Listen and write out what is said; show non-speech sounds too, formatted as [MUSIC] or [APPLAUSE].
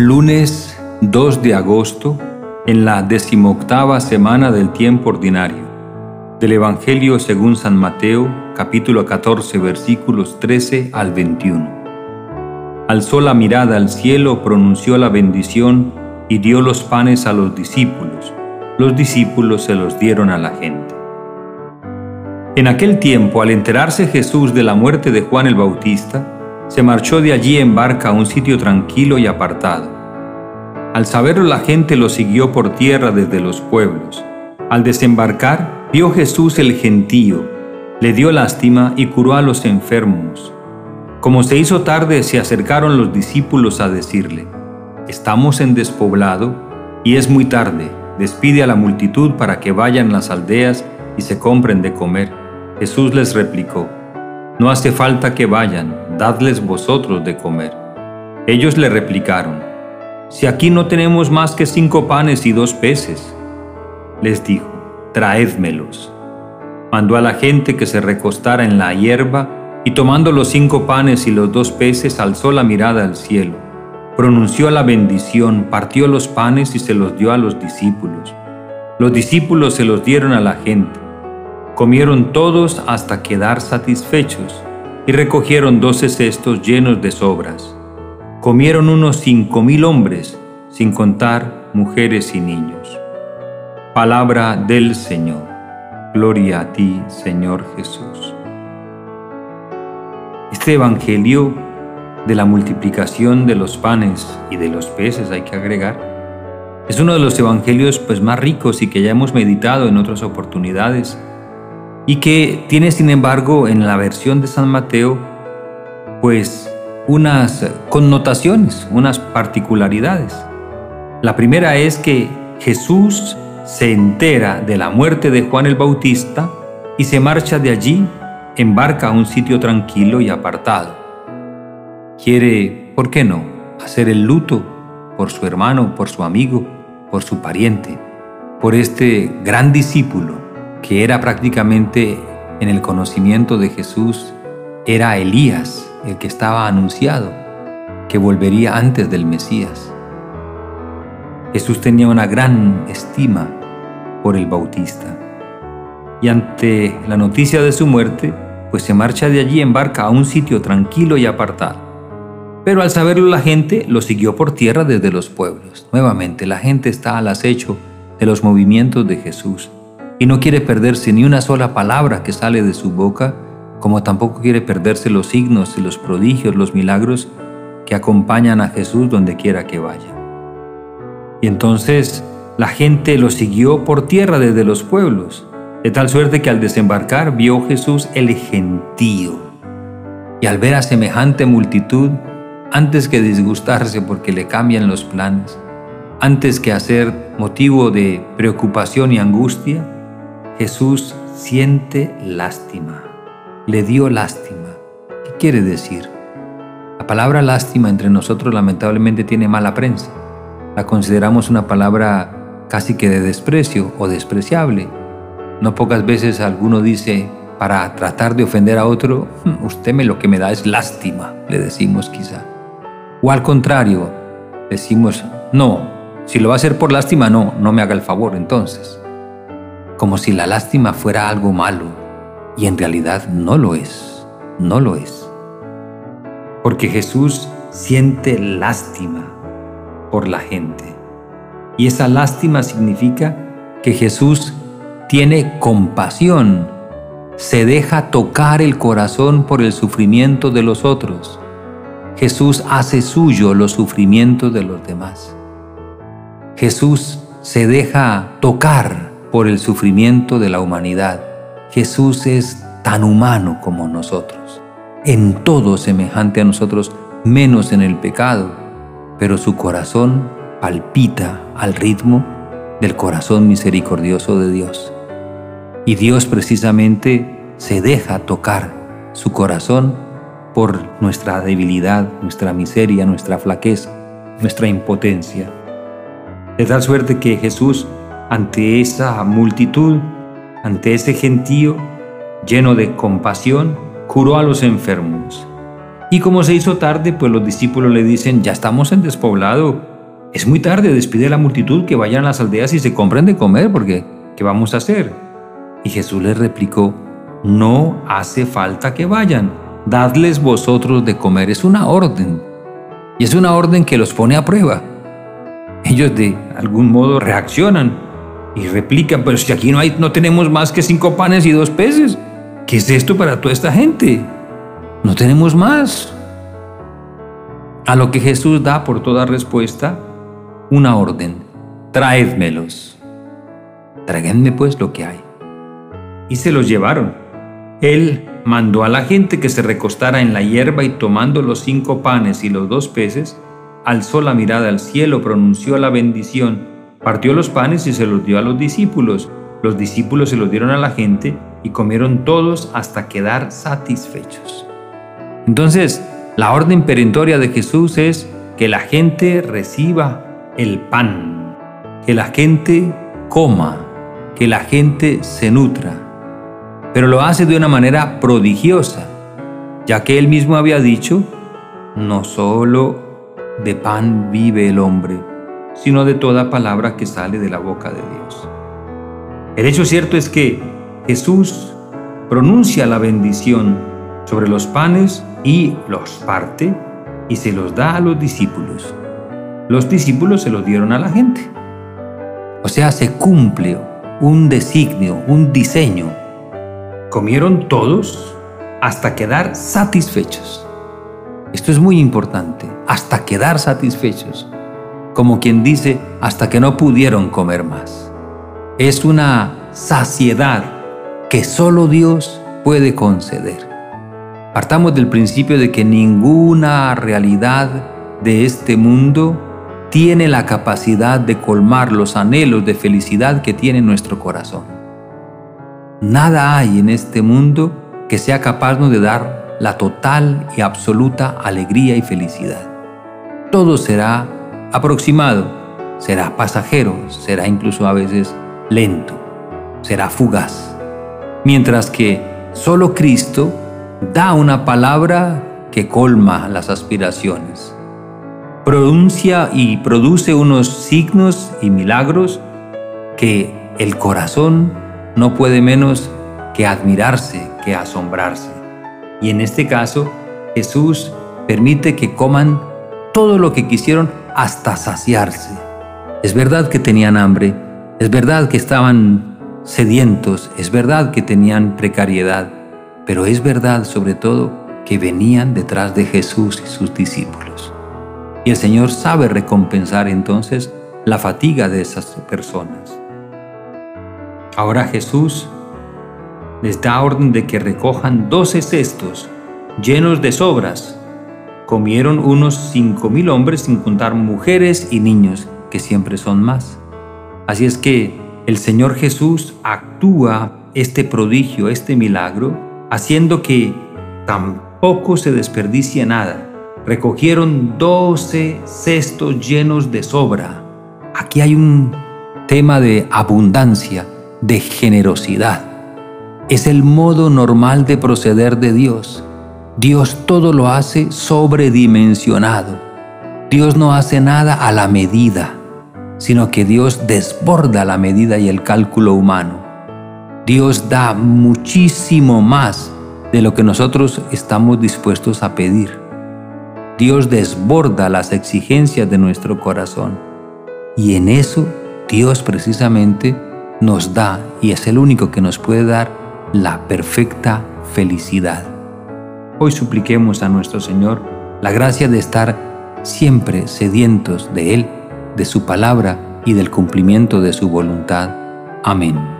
Lunes 2 de agosto, en la decimoctava semana del tiempo ordinario. Del Evangelio según San Mateo, capítulo 14, versículos 13 al 21. Alzó la mirada al cielo, pronunció la bendición y dio los panes a los discípulos. Los discípulos se los dieron a la gente. En aquel tiempo, al enterarse Jesús de la muerte de Juan el Bautista, se marchó de allí en barca a un sitio tranquilo y apartado. Al saberlo la gente lo siguió por tierra desde los pueblos. Al desembarcar, vio Jesús el gentío, le dio lástima y curó a los enfermos. Como se hizo tarde, se acercaron los discípulos a decirle, Estamos en despoblado y es muy tarde, despide a la multitud para que vayan las aldeas y se compren de comer. Jesús les replicó, no hace falta que vayan, dadles vosotros de comer. Ellos le replicaron, Si aquí no tenemos más que cinco panes y dos peces. Les dijo, Traédmelos. Mandó a la gente que se recostara en la hierba y tomando los cinco panes y los dos peces alzó la mirada al cielo, pronunció la bendición, partió los panes y se los dio a los discípulos. Los discípulos se los dieron a la gente Comieron todos hasta quedar satisfechos y recogieron doce cestos llenos de sobras. Comieron unos cinco mil hombres, sin contar mujeres y niños. Palabra del Señor. Gloria a ti, Señor Jesús. Este Evangelio de la multiplicación de los panes y de los peces, hay que agregar, es uno de los evangelios pues, más ricos y que ya hemos meditado en otras oportunidades y que tiene sin embargo en la versión de San Mateo pues unas connotaciones, unas particularidades. La primera es que Jesús se entera de la muerte de Juan el Bautista y se marcha de allí, embarca a un sitio tranquilo y apartado. Quiere, ¿por qué no?, hacer el luto por su hermano, por su amigo, por su pariente, por este gran discípulo que era prácticamente en el conocimiento de Jesús, era Elías, el que estaba anunciado, que volvería antes del Mesías. Jesús tenía una gran estima por el Bautista. Y ante la noticia de su muerte, pues se marcha de allí en barca a un sitio tranquilo y apartado. Pero al saberlo la gente lo siguió por tierra desde los pueblos. Nuevamente la gente está al acecho de los movimientos de Jesús y no quiere perderse ni una sola palabra que sale de su boca, como tampoco quiere perderse los signos y los prodigios, los milagros que acompañan a Jesús donde quiera que vaya. Y entonces la gente lo siguió por tierra desde los pueblos, de tal suerte que al desembarcar vio Jesús el gentío. Y al ver a semejante multitud, antes que disgustarse porque le cambian los planes, antes que hacer motivo de preocupación y angustia, Jesús siente lástima, le dio lástima. ¿Qué quiere decir? La palabra lástima entre nosotros lamentablemente tiene mala prensa. La consideramos una palabra casi que de desprecio o despreciable. No pocas veces alguno dice, para tratar de ofender a otro, [LAUGHS] usted me lo que me da es lástima, le decimos quizá. O al contrario, decimos, no, si lo va a hacer por lástima, no, no me haga el favor entonces como si la lástima fuera algo malo, y en realidad no lo es, no lo es. Porque Jesús siente lástima por la gente. Y esa lástima significa que Jesús tiene compasión, se deja tocar el corazón por el sufrimiento de los otros. Jesús hace suyo los sufrimientos de los demás. Jesús se deja tocar por el sufrimiento de la humanidad. Jesús es tan humano como nosotros, en todo semejante a nosotros, menos en el pecado, pero su corazón palpita al ritmo del corazón misericordioso de Dios. Y Dios precisamente se deja tocar su corazón por nuestra debilidad, nuestra miseria, nuestra flaqueza, nuestra impotencia. De tal suerte que Jesús ante esa multitud, ante ese gentío, lleno de compasión, curó a los enfermos. Y como se hizo tarde, pues los discípulos le dicen, ya estamos en despoblado es muy tarde, despide a la multitud que vayan a las aldeas y se compren de comer, porque ¿qué vamos a hacer? Y Jesús les replicó, no hace falta que vayan, dadles vosotros de comer, es una orden. Y es una orden que los pone a prueba. Ellos de algún modo reaccionan y replican, pero si aquí no, hay, no tenemos más que cinco panes y dos peces, ¿qué es esto para toda esta gente? No tenemos más. A lo que Jesús da por toda respuesta, una orden, traédmelos. Tráiganme pues lo que hay. Y se los llevaron. Él mandó a la gente que se recostara en la hierba y tomando los cinco panes y los dos peces, alzó la mirada al cielo, pronunció la bendición, partió los panes y se los dio a los discípulos. Los discípulos se los dieron a la gente y comieron todos hasta quedar satisfechos. Entonces, la orden perentoria de Jesús es que la gente reciba el pan, que la gente coma, que la gente se nutra. Pero lo hace de una manera prodigiosa, ya que él mismo había dicho, no solo de pan vive el hombre, sino de toda palabra que sale de la boca de Dios. El hecho cierto es que Jesús pronuncia la bendición sobre los panes y los parte y se los da a los discípulos los discípulos se los dieron a la gente. O sea, se cumple un designio, un diseño. Comieron todos hasta quedar satisfechos. Esto es muy importante, hasta quedar satisfechos. Como quien dice, hasta que no pudieron comer más. Es una saciedad que solo Dios puede conceder. Partamos del principio de que ninguna realidad de este mundo tiene la capacidad de colmar los anhelos de felicidad que tiene nuestro corazón. Nada hay en este mundo que sea capaz de dar la total y absoluta alegría y felicidad. Todo será aproximado, será pasajero, será incluso a veces lento, será fugaz. Mientras que solo Cristo da una palabra que colma las aspiraciones pronuncia y produce unos signos y milagros que el corazón no puede menos que admirarse, que asombrarse. Y en este caso, Jesús permite que coman todo lo que quisieron hasta saciarse. Es verdad que tenían hambre, es verdad que estaban sedientos, es verdad que tenían precariedad, pero es verdad sobre todo que venían detrás de Jesús y sus discípulos. Y el Señor sabe recompensar entonces la fatiga de esas personas. Ahora Jesús les da orden de que recojan doce cestos llenos de sobras. Comieron unos cinco mil hombres sin contar mujeres y niños, que siempre son más. Así es que el Señor Jesús actúa este prodigio, este milagro, haciendo que tampoco se desperdicie nada recogieron doce cestos llenos de sobra. Aquí hay un tema de abundancia, de generosidad. Es el modo normal de proceder de Dios. Dios todo lo hace sobredimensionado. Dios no hace nada a la medida, sino que Dios desborda la medida y el cálculo humano. Dios da muchísimo más de lo que nosotros estamos dispuestos a pedir. Dios desborda las exigencias de nuestro corazón. Y en eso Dios precisamente nos da, y es el único que nos puede dar, la perfecta felicidad. Hoy supliquemos a nuestro Señor la gracia de estar siempre sedientos de Él, de su palabra y del cumplimiento de su voluntad. Amén.